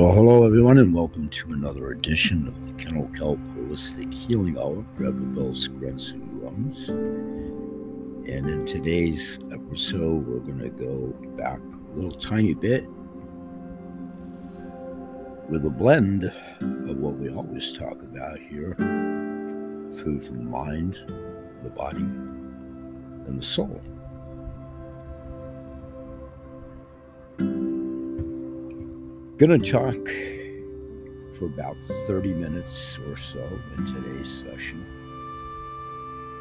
Well, hello everyone, and welcome to another edition of the Kennel Kelp Holistic Healing Hour. Grab the bells, grunts, and runs. And in today's episode, we're going to go back a little tiny bit with a blend of what we always talk about here food for the mind, the body, and the soul. Gonna talk for about 30 minutes or so in today's session.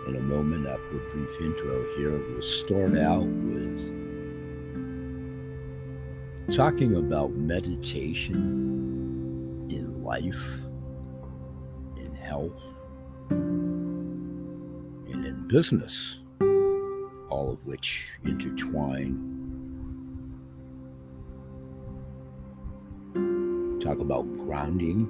In a moment, after a brief intro here, we'll start out with talking about meditation in life, in health, and in business, all of which intertwine talk about grounding.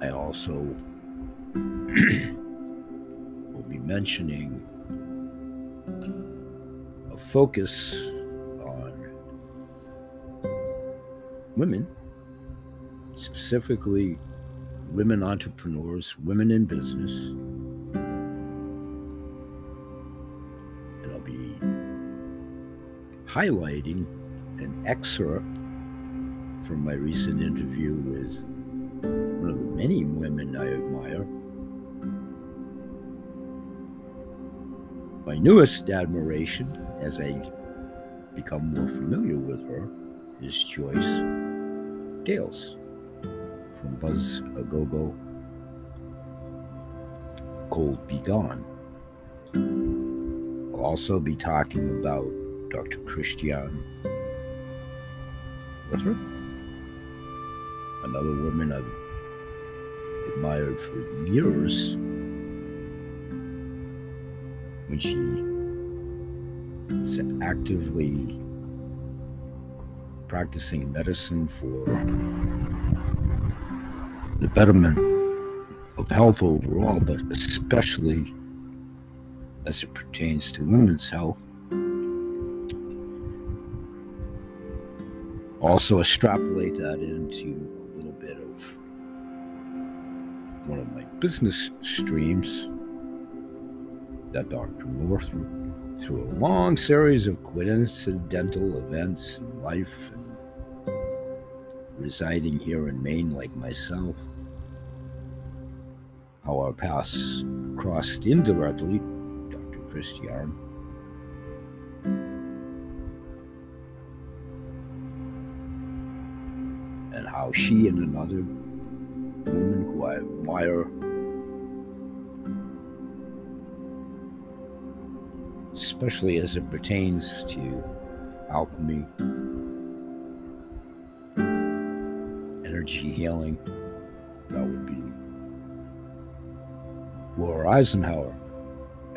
I also will be mentioning a focus on women, specifically women entrepreneurs, women in business highlighting an excerpt from my recent interview with one of the many women I admire. My newest admiration, as I become more familiar with her, is Joyce Gales from Buzz a Go Go Cold Be Gone. I'll also be talking about Dr. Christiane Northrup, another woman I've admired for years. When she was actively practicing medicine for the betterment of health overall, but especially as it pertains to women's health. Also extrapolate that into a little bit of one of my business streams that Dr. North through a long series of coincidental events in life and residing here in Maine like myself, how our paths crossed indirectly, Dr. Christiane how she and another woman who I admire especially as it pertains to alchemy, energy healing. That would be Laura Eisenhower.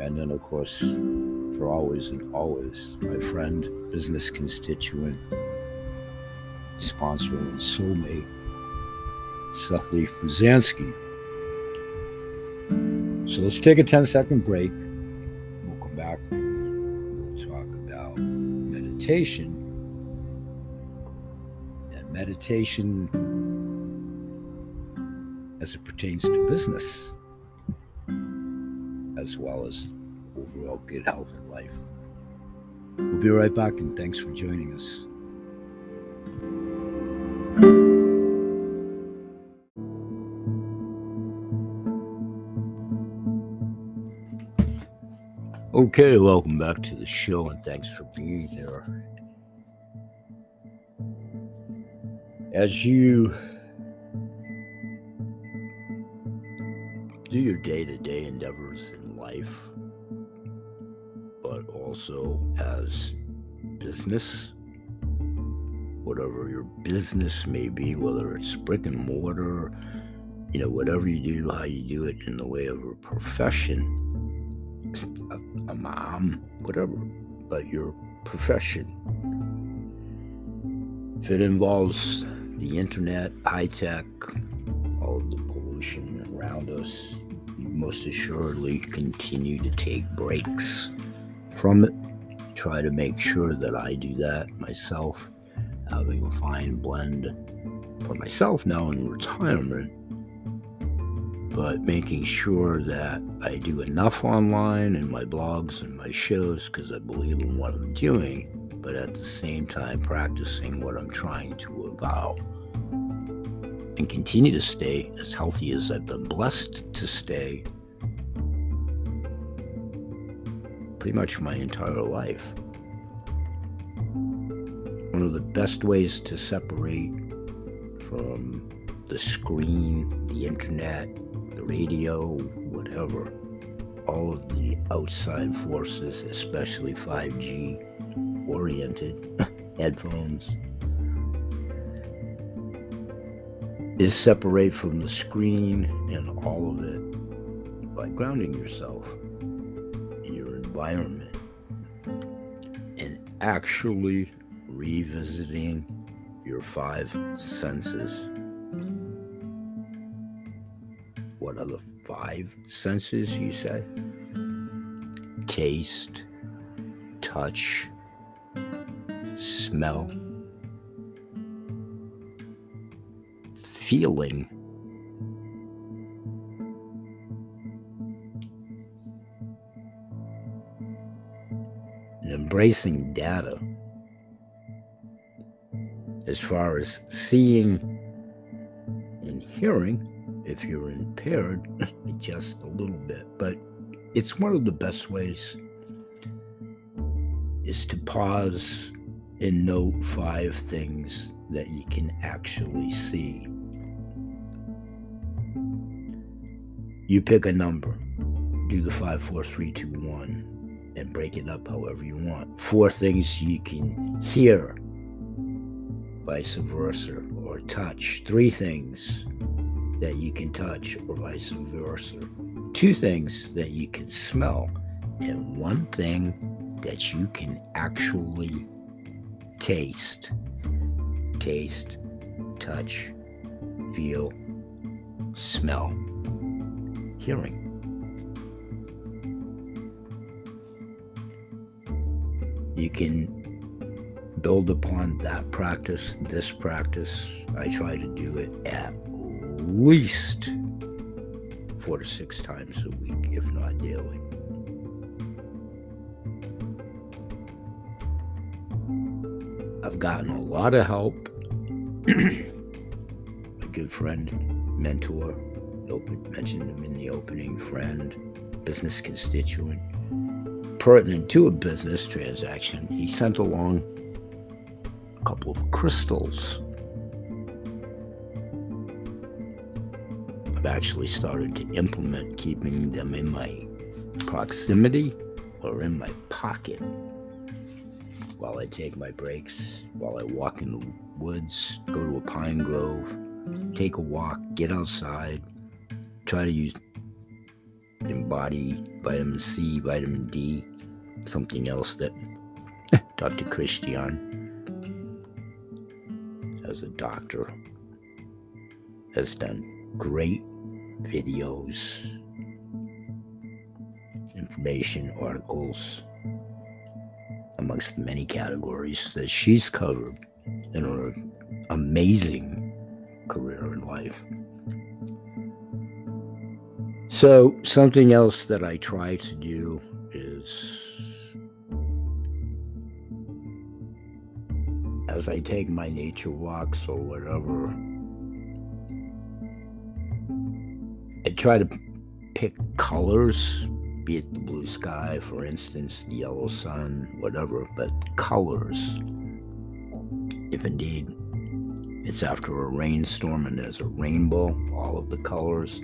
And then, of course, for always and always, my friend, business constituent, sponsor and soulmate, Seth Leaf Pruzansky. So let's take a 10 second break. We'll come back. We'll talk about meditation. And meditation as it pertains to business, as well as overall good health and life. We'll be right back, and thanks for joining us. Okay, welcome back to the show and thanks for being here. As you do your day to day endeavors in life, but also as business, whatever your business may be, whether it's brick and mortar, you know, whatever you do, how you do it in the way of a profession a, mom, whatever, but your profession. If it involves the internet, high tech, all of the pollution around us, you most assuredly continue to take breaks from it try to make sure that I do that myself, having a fine blend for myself now in retirement, but making sure that I do enough online in my blogs and my shows because I believe in what I'm doing, but at the same time practicing what I'm trying to avow and continue to stay as healthy as I've been blessed to stay pretty much my entire life. One of the best ways to separate from the screen, the internet, radio, whatever, all of the outside forces, especially 5G oriented headphones, is separate from the screen and all of it by grounding yourself in your environment and actually revisiting your five senses. Five senses you say? Taste, touch, smell, feeling and embracing data as far as seeing and hearing if you're impaired just a little bit but it's one of the best ways is to pause and note five things that you can actually see You pick a number, do the five, four, three, two, one, and break it up however you want. Four things you can hear, vice versa, or touch. Three things that you can touch, or vice versa. Two things that you can smell, and one thing that you can actually taste. Taste, touch, feel, smell hearing. You can build upon that practice, this practice. I try to do it at least four to six times a week, if not daily. I've gotten a lot of help. a good friend, mentor, open, mentioned him in the opening, friend, business constituent, pertinent to a business transaction. He sent along a couple of crystals. I've actually started to implement keeping them in my proximity or in my pocket while I take my breaks, while I walk in the woods, go to a pine grove, take a walk, get outside, try to use embody vitamin C, vitamin D, something else that Dr. Christian, as a doctor, has done great videos, information, articles, amongst the many categories that she's covered in her amazing career in life. So, something else that I try to do is as I take my nature walks or whatever, try to pick colors, be it the blue sky, for instance, the yellow sun, whatever, but colors. If indeed it's after a rainstorm and there's a rainbow, all of the colors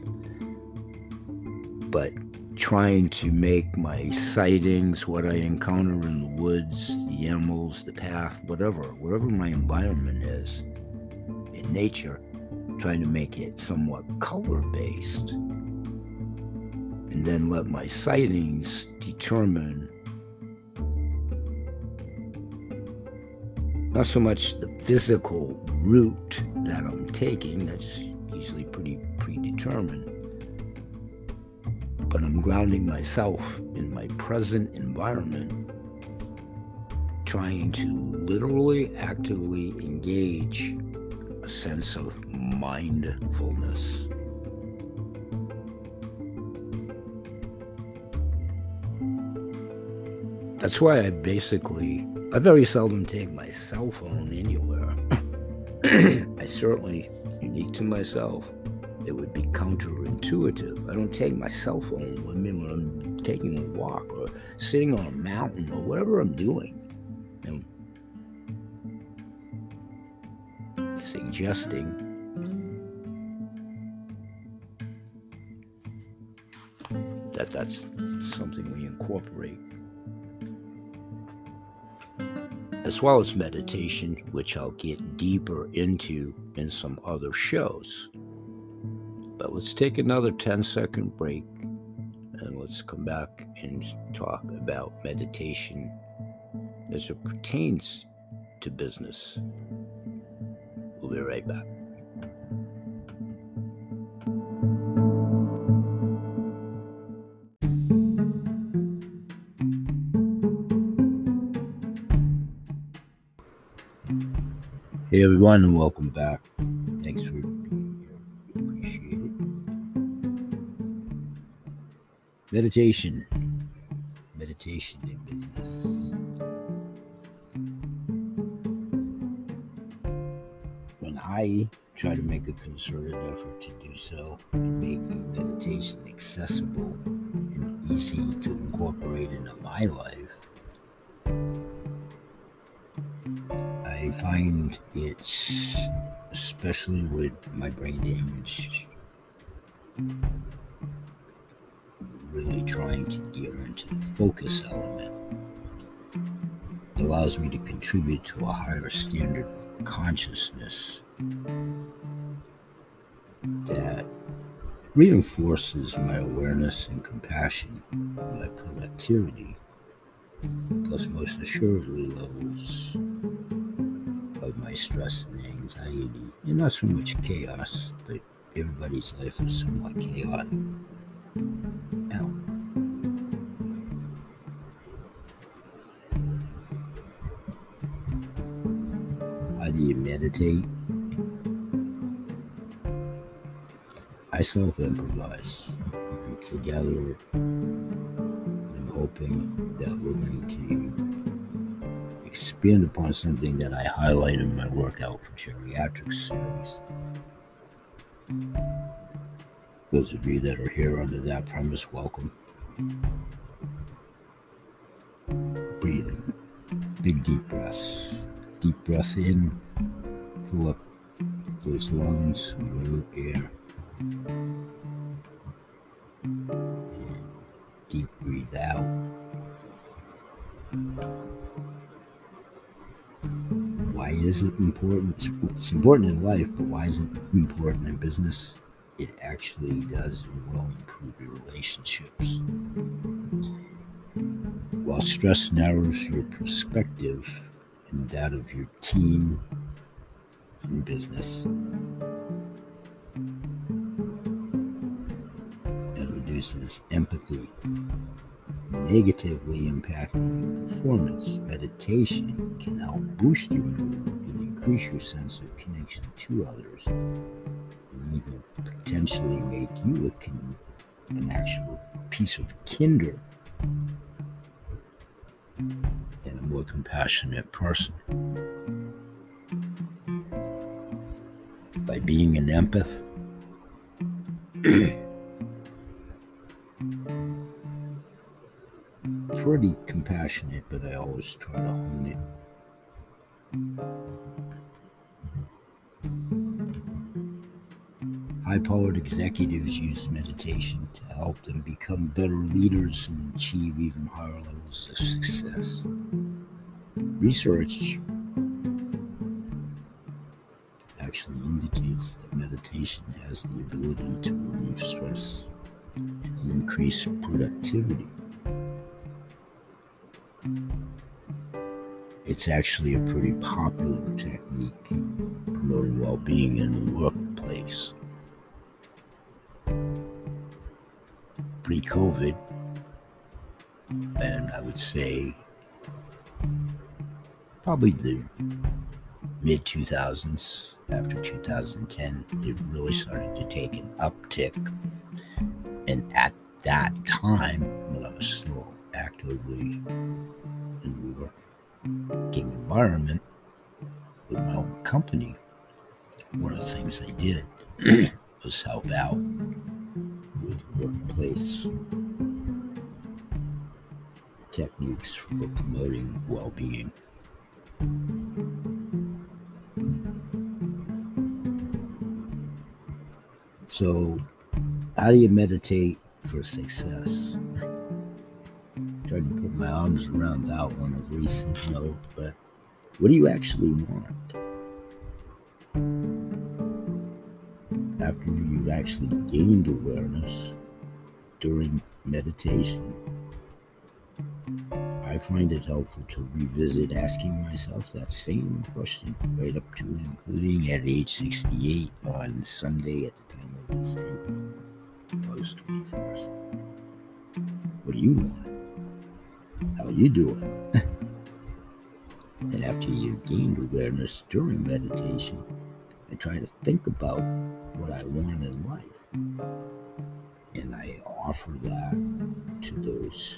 but trying to make my sightings, what I encounter in the woods, the animals, the path, whatever, wherever my environment is in nature, trying to make it somewhat color based. And then let my sightings determine not so much the physical route that I'm taking, that's usually pretty predetermined but I'm grounding myself in my present environment trying to literally actively engage a sense of mindfulness. That's why I basically, I very seldom take my cell phone anywhere. I certainly, unique to myself, it would be counterintuitive. I don't take my cell phone with me when I'm taking a walk or sitting on a mountain or whatever I'm doing. Suggesting that that's something we incorporate as well as meditation, which I'll get deeper into in some other shows. But let's take another 10 second break and let's come back and talk about meditation as it pertains to business. We'll be right back. Hey everyone, and welcome back. Thanks for being here. We appreciate it. Meditation. Meditation I try to make a concerted effort to do so, making meditation accessible and easy to incorporate into my life, I find it's, especially with my brain damage, really trying to gear into the focus element. It allows me to contribute to a higher standard of consciousness that reinforces my awareness and compassion, my productivity, plus most assuredly levels of my stress and anxiety. And not so much chaos, but everybody's life is somewhat chaotic. Now, how do you meditate? I self improvise. Together, I'm hoping that we're going to expand upon something that I highlight in my workout for geriatrics series. Those of you that are here under that premise, welcome. Breathing. Big deep breaths. Deep breath in. Fill up those lungs with air. And deep breathe out. Why is it important? It's important in life, but why is it important in business? It actually does well improve your relationships. While stress narrows your perspective and that of your team in business, reduces empathy negatively impacting performance. Meditation can help boost your mood and increase your sense of connection to others, and even potentially make you a kin- an actual piece of kinder and a more compassionate person. By being an empath, pretty compassionate, but I always try to hone it. High powered executives use meditation to help them become better leaders and achieve even higher levels of success. Research actually indicates that meditation has the ability to relieve stress and increase productivity. It's actually a pretty popular technique promoting well being in the workplace. Pre COVID, and I would say probably the mid 2000s. After 2010, it really started to take an uptick. And at that time, when I was still actively in the working environment with my own company, one of the things I did was help out with workplace techniques for promoting well being. So, how do you meditate for success? My arms around that one of recent note, but what do you actually want? After you've actually gained awareness during meditation, I find it helpful to revisit asking myself that same question right up to and including at age 68 on Sunday at the time of this tape, August 21st. What do you want? How you doing? and after you've gained awareness during meditation, I try to think about what I want in life. And I offer that to those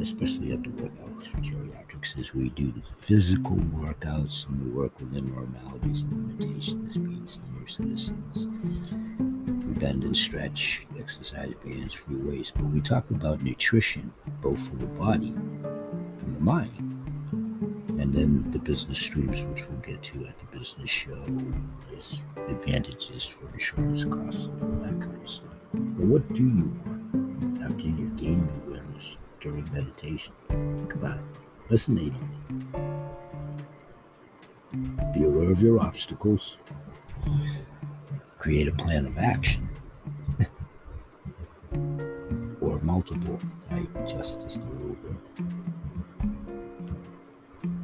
especially at the workouts for geriatrics, is we do the physical workouts and we work within normalities and limitations, being senior citizens. We bend and stretch, exercise bands, free weights, but we talk about nutrition, both for the body and the mind. And then the business streams, which we'll get to at the business show, advantages for insurance costs and that kind of stuff. But what do you want after you've gained awareness during meditation. Think about it. Resonate on it. Be aware of your obstacles. Create a plan of action. or multiple. I the rule.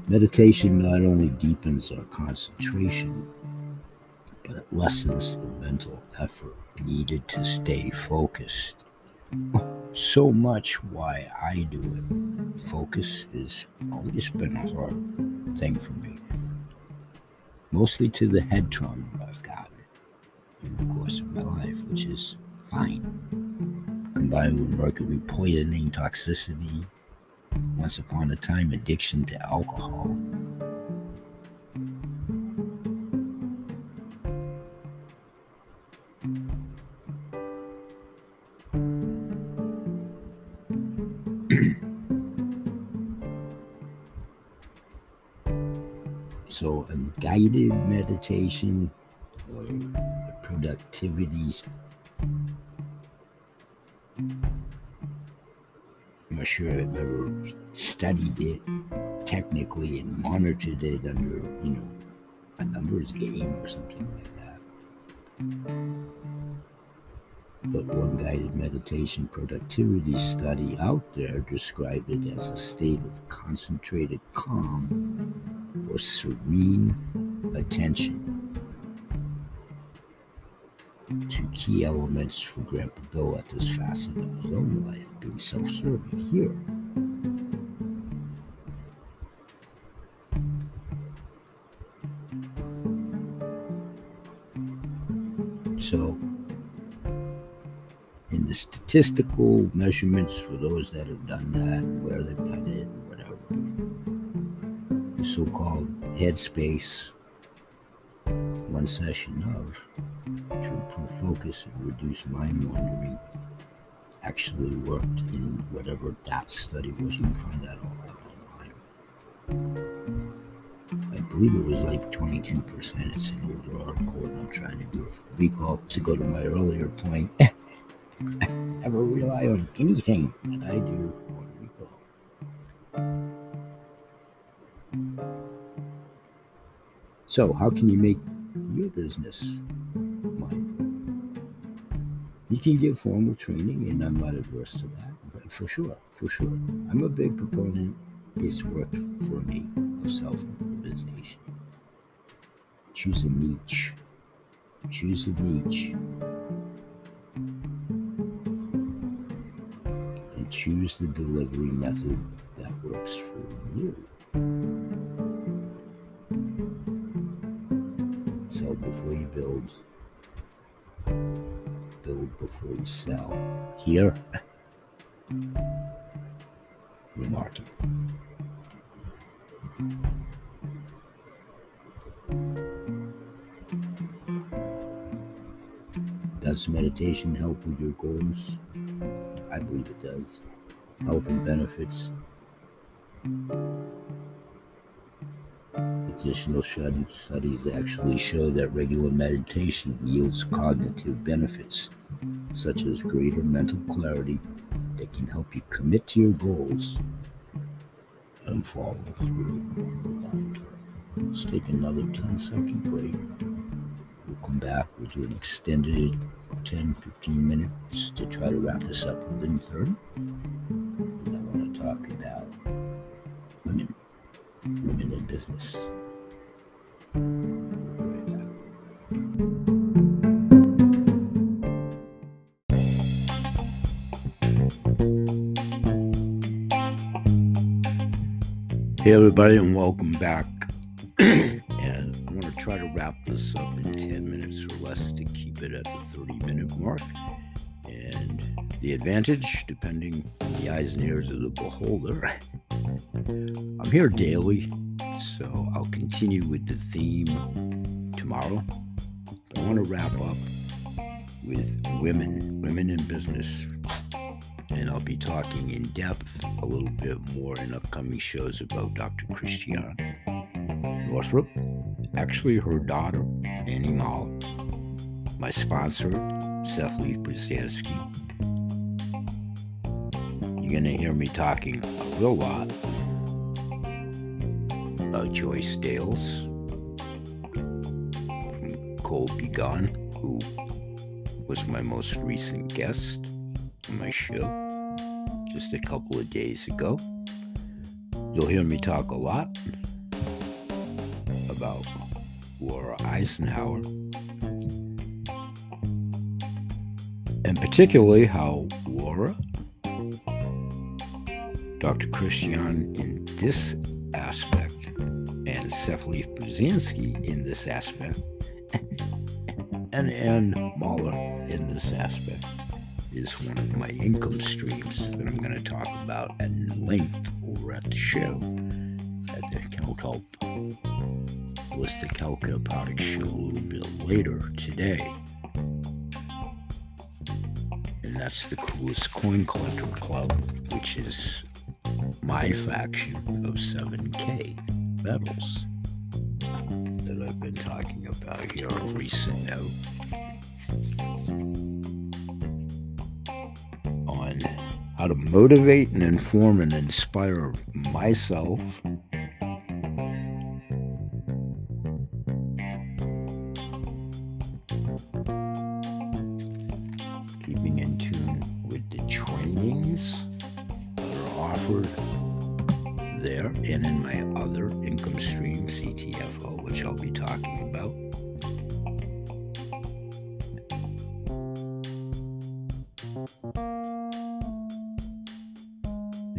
Meditation not only deepens our concentration, but it lessens the mental effort needed to stay focused so much why I do it. Focus has always been a hard thing for me. Mostly to the head trauma I've gotten in the course of my life, which is fine. Combined with mercury poisoning, toxicity, once upon a time addiction to alcohol, so a guided meditation productivity I'm not sure I've ever studied it technically and monitored it under, you know, a numbers game or something like that but one guided meditation productivity study out there described it as a state of concentrated calm or serene attention. Key elements for Grandpa Bill at this facet of his own life being self serving here. So, in the statistical measurements for those that have done that where they've done it whatever. The so called headspace, one session of, to improve focus and reduce mind wandering, actually worked in whatever that study was. You can find that all out online. I believe it was like 22%. It's an older article, and I'm trying to do it for recall to go to my earlier point. I ever rely on anything that I do recall So, how can you make your business mindful? You can give formal training, and I'm not adverse to that, but for sure, for sure. I'm a big proponent. It's worked for me of self improvisation. Choose a niche. Choose a niche And choose the delivery method that works for you. Before you build. Build before you sell. Here, remarking. Does meditation help with your goals? I believe it does. Health and benefits. Additional studies actually show that regular meditation yields cognitive benefits, such as greater mental clarity that can help you commit to your goals and follow through. Let's take another 10 second break. We'll come back. We'll do an extended 10 15 minutes to try to wrap this up within 30. And I want to talk about women, women in business. Hey, everybody, and welcome back. and I'm going to try to wrap this up in 10 minutes or less to keep it at the 30 minute mark. And the advantage, depending on the eyes and ears of the beholder, I'm here daily, so I'll continue with the theme tomorrow. I want to wrap up with women, women in business, and I'll be talking in depth a little bit more in upcoming shows about Dr. Christiane Northrup, actually her daughter, Annie Mall, my sponsor, Seth Leaf Pruzansky. You're going to hear me talking a real lot about Joyce Dales from Cold Be Gone, who was my most recent guest on my show just a couple of days ago. You'll hear me talk a lot about Laura Eisenhower, and particularly how Laura, Dr. Christian in this aspect, and Sefli Brzezinski in this aspect, and Ann Mahler in this aspect is one of my income streams that I'm going to talk about at length over at the show at the CalCulp Ballistic product show a little bit later today. And that's the coolest coin collector club, which is my faction of 7K metals that I've been talking about here a recent note. How to motivate and inform and inspire myself. Keeping in tune with the trainings that are offered there and in my other income stream, CTFO, which I'll be talking about.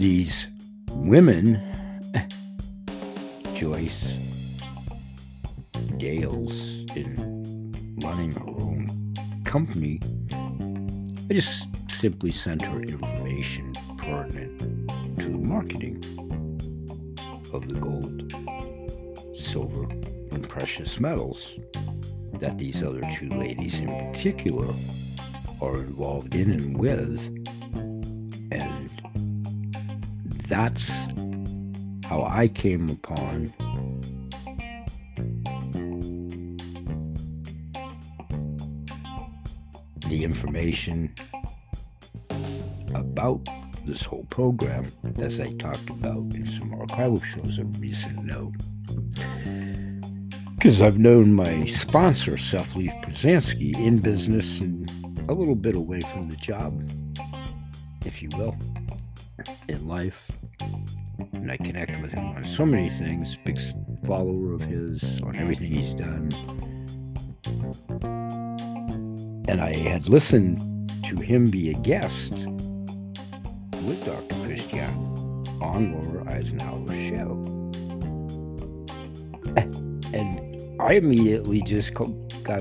These women, Joyce Dales, in running her own company, I just simply sent her information pertinent to the marketing of the gold, silver, and precious metals that these other two ladies in particular are involved in and with. That's how I came upon the information about this whole program, as I talked about in some archival shows of recent note. Because I've known my sponsor, Sefli Brzezinski, in business and a little bit away from the job, if you will, in life and I connect with him on so many things. Big follower of his on everything he's done. And I had listened to him be a guest with Dr. Christian on Laura Eisenhower's show. And I immediately just got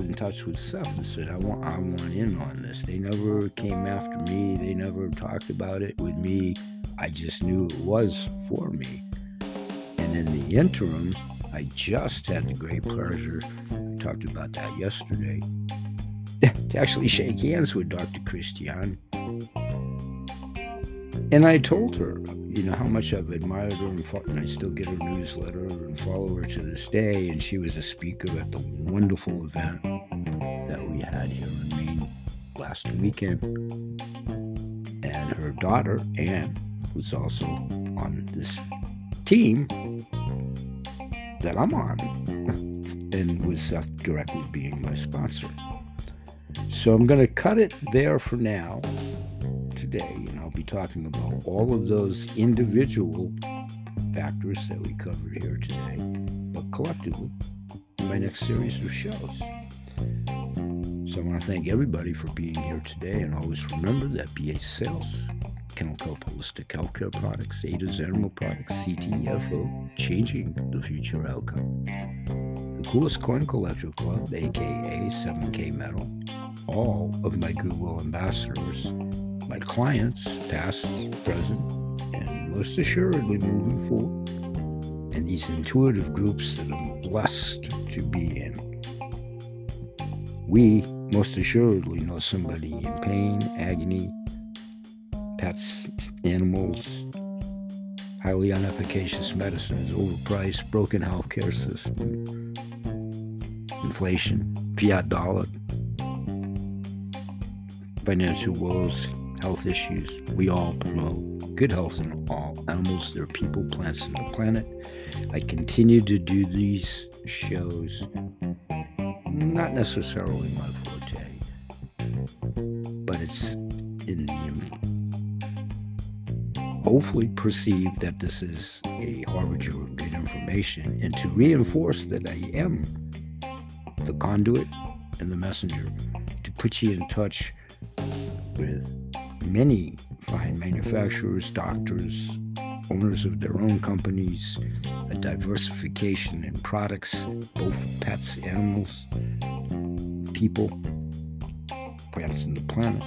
in touch with Seth and said, I want, I want in on this. They never came after me. They never talked about it with me. I just knew it was for me. And in the interim, I just had the great pleasure, I talked about that yesterday, to actually shake hands with Dr. Christian. And I told her, you know, how much I've admired her and, fo- and I still get her newsletter and follow her to this day. And she was a speaker at the wonderful event that we had here in Maine last weekend. And her daughter, Anne, was also on this team that I'm on and with Seth directly being my sponsor. So I'm going to cut it there for now today, and I'll be talking about all of those individual factors that we covered here today, but collectively in my next series of shows. So I want to thank everybody for being here today, and always remember that BH Sales Kelp Holistic Healthcare Products, Ada's Animal Products, CTFO, changing the future outcome. The coolest coin collector club, aka 7K Metal, all of my Google ambassadors, my clients, past, present, and most assuredly moving forward, and these intuitive groups that I'm blessed to be in. We most assuredly know somebody in pain, agony, pets, animals, highly inefficacious medicines, overpriced, broken healthcare system, inflation, fiat dollar, financial woes, health issues. We all promote good health in all animals, their people, plants, and the planet. I continue to do these shows, not necessarily my forte, but it's in the hopefully perceive that this is a harbinger of good information and to reinforce that I am the conduit and the messenger to put you in touch with many fine manufacturers, doctors, owners of their own companies, a diversification in products, both pets, animals, people, plants, and the planet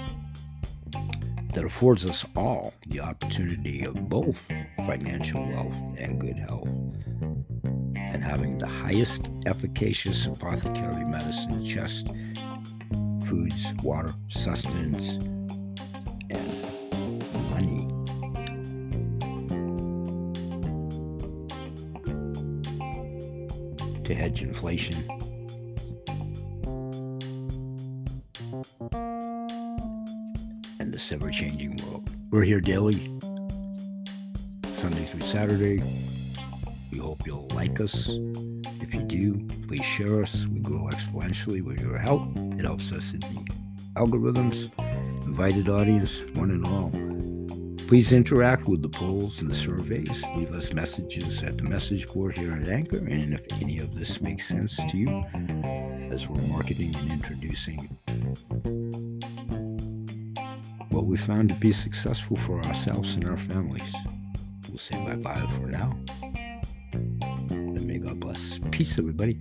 that affords us all the opportunity of both financial wealth and good health, and having the highest efficacious apothecary medicine chest, foods, water, sustenance, and money. To hedge inflation this ever changing world. We're here daily, Sunday through Saturday. We hope you'll like us. If you do, please share us. We grow exponentially with your help. It helps us in the algorithms, invited audience, one and all. Please interact with the polls and the surveys. Leave us messages at the message board here at Anchor. And if any of this makes sense to you, as we're marketing and introducing what we found to be successful for ourselves and our families. We'll say bye bye for now. And may God bless. Peace, everybody.